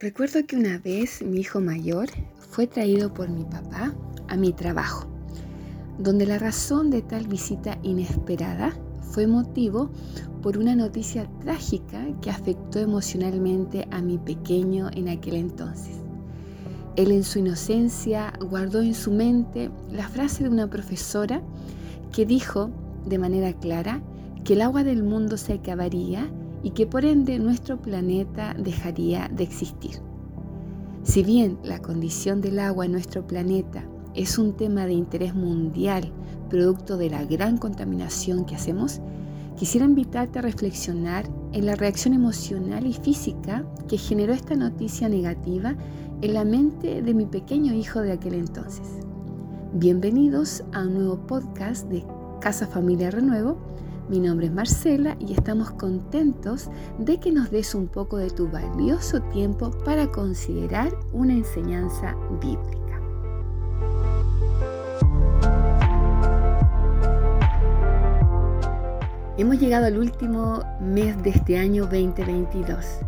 Recuerdo que una vez mi hijo mayor fue traído por mi papá a mi trabajo, donde la razón de tal visita inesperada fue motivo por una noticia trágica que afectó emocionalmente a mi pequeño en aquel entonces. Él en su inocencia guardó en su mente la frase de una profesora que dijo de manera clara que el agua del mundo se acabaría y que por ende nuestro planeta dejaría de existir. Si bien la condición del agua en nuestro planeta es un tema de interés mundial, producto de la gran contaminación que hacemos, quisiera invitarte a reflexionar en la reacción emocional y física que generó esta noticia negativa en la mente de mi pequeño hijo de aquel entonces. Bienvenidos a un nuevo podcast de Casa Familia Renuevo mi nombre es Marcela y estamos contentos de que nos des un poco de tu valioso tiempo para considerar una enseñanza bíblica. Hemos llegado al último mes de este año 2022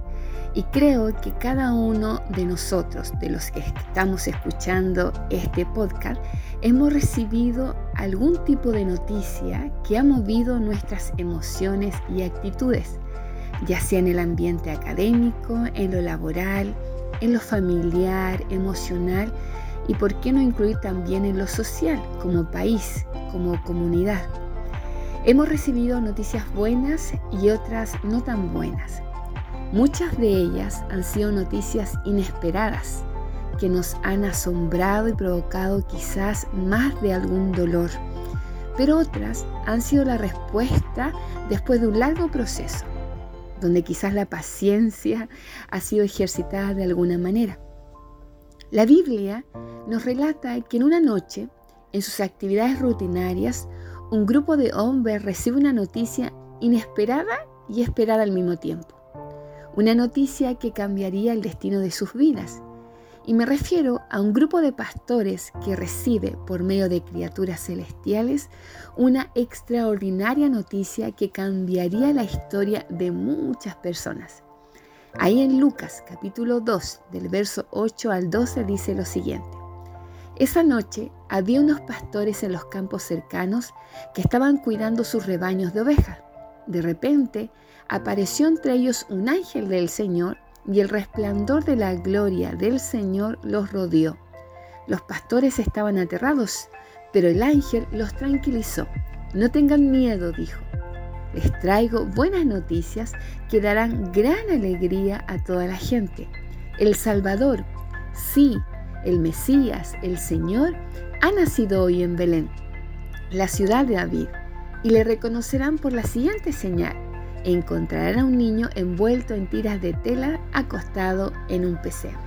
y creo que cada uno de nosotros, de los que estamos escuchando este podcast, hemos recibido algún tipo de noticia que ha movido nuestras emociones y actitudes, ya sea en el ambiente académico, en lo laboral, en lo familiar, emocional y por qué no incluir también en lo social, como país, como comunidad. Hemos recibido noticias buenas y otras no tan buenas Muchas de ellas han sido noticias inesperadas que nos han asombrado y provocado quizás más de algún dolor, pero otras han sido la respuesta después de un largo proceso, donde quizás la paciencia ha sido ejercitada de alguna manera. La Biblia nos relata que en una noche, en sus actividades rutinarias, un grupo de hombres recibe una noticia inesperada y esperada al mismo tiempo una noticia que cambiaría el destino de sus vidas. Y me refiero a un grupo de pastores que recibe por medio de criaturas celestiales una extraordinaria noticia que cambiaría la historia de muchas personas. Ahí en Lucas capítulo 2 del verso 8 al 12 dice lo siguiente. Esa noche había unos pastores en los campos cercanos que estaban cuidando sus rebaños de ovejas. De repente apareció entre ellos un ángel del Señor y el resplandor de la gloria del Señor los rodeó. Los pastores estaban aterrados, pero el ángel los tranquilizó. No tengan miedo, dijo. Les traigo buenas noticias que darán gran alegría a toda la gente. El Salvador, sí, el Mesías, el Señor, ha nacido hoy en Belén, la ciudad de David, y le reconocerán por la siguiente señal encontrarán a un niño envuelto en tiras de tela acostado en un pesebre.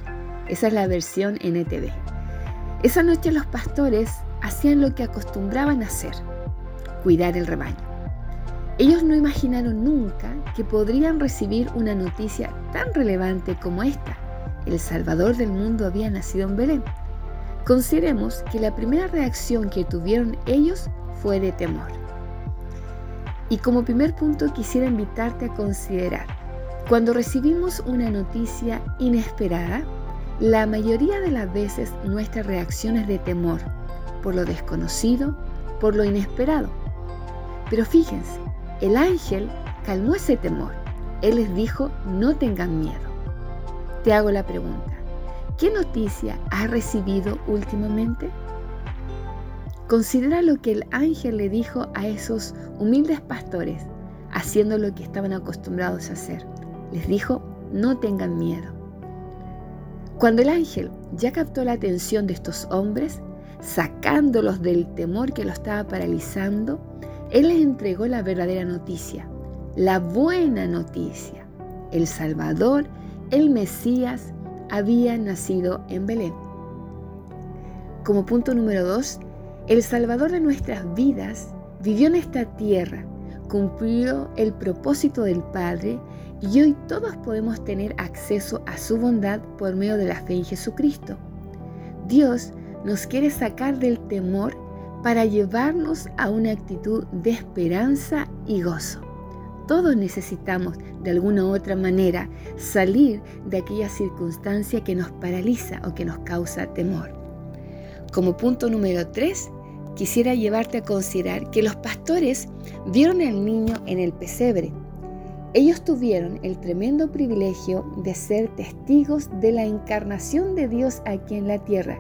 Esa es la versión NTV. Esa noche los pastores hacían lo que acostumbraban hacer, cuidar el rebaño. Ellos no imaginaron nunca que podrían recibir una noticia tan relevante como esta. El Salvador del mundo había nacido en Belén. Consideremos que la primera reacción que tuvieron ellos fue de temor. Y como primer punto quisiera invitarte a considerar, cuando recibimos una noticia inesperada, la mayoría de las veces nuestra reacción es de temor por lo desconocido, por lo inesperado. Pero fíjense, el ángel calmó ese temor. Él les dijo, no tengan miedo. Te hago la pregunta, ¿qué noticia has recibido últimamente? Considera lo que el ángel le dijo a esos humildes pastores, haciendo lo que estaban acostumbrados a hacer. Les dijo, no tengan miedo. Cuando el ángel ya captó la atención de estos hombres, sacándolos del temor que lo estaba paralizando, él les entregó la verdadera noticia, la buena noticia. El Salvador, el Mesías, había nacido en Belén. Como punto número dos, el Salvador de nuestras vidas vivió en esta tierra, cumplió el propósito del Padre y hoy todos podemos tener acceso a su bondad por medio de la fe en Jesucristo. Dios nos quiere sacar del temor para llevarnos a una actitud de esperanza y gozo. Todos necesitamos de alguna u otra manera salir de aquella circunstancia que nos paraliza o que nos causa temor. Como punto número 3, quisiera llevarte a considerar que los pastores vieron al niño en el pesebre. Ellos tuvieron el tremendo privilegio de ser testigos de la encarnación de Dios aquí en la tierra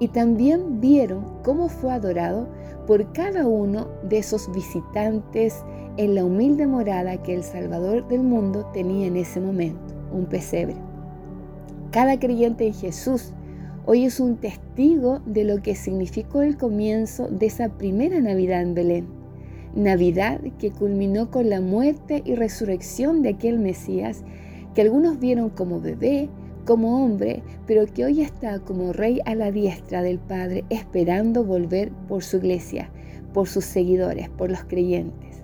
y también vieron cómo fue adorado por cada uno de esos visitantes en la humilde morada que el Salvador del mundo tenía en ese momento, un pesebre. Cada creyente en Jesús hoy es un testigo de lo que significó el comienzo de esa primera Navidad en Belén. Navidad que culminó con la muerte y resurrección de aquel Mesías que algunos vieron como bebé, como hombre, pero que hoy está como rey a la diestra del Padre esperando volver por su iglesia, por sus seguidores, por los creyentes.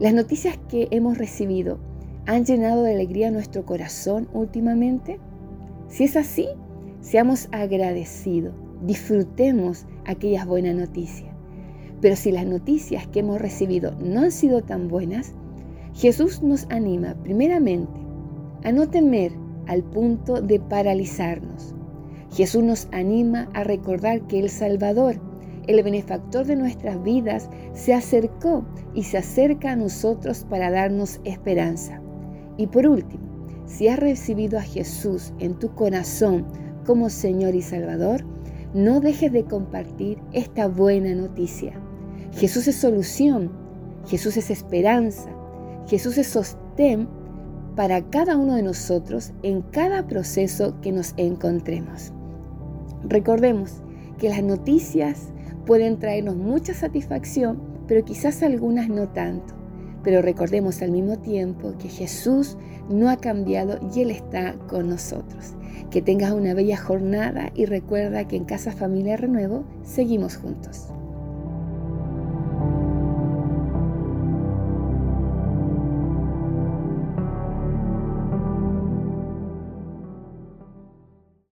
Las noticias que hemos recibido han llenado de alegría nuestro corazón últimamente. Si es así, seamos agradecidos, disfrutemos aquellas buenas noticias. Pero si las noticias que hemos recibido no han sido tan buenas, Jesús nos anima primeramente a no temer al punto de paralizarnos. Jesús nos anima a recordar que el Salvador, el benefactor de nuestras vidas, se acercó y se acerca a nosotros para darnos esperanza. Y por último, si has recibido a Jesús en tu corazón como Señor y Salvador, no dejes de compartir esta buena noticia. Jesús es solución, Jesús es esperanza, Jesús es sostén para cada uno de nosotros en cada proceso que nos encontremos. Recordemos que las noticias pueden traernos mucha satisfacción, pero quizás algunas no tanto. Pero recordemos al mismo tiempo que Jesús no ha cambiado y Él está con nosotros. Que tengas una bella jornada y recuerda que en Casa Familia Renuevo seguimos juntos.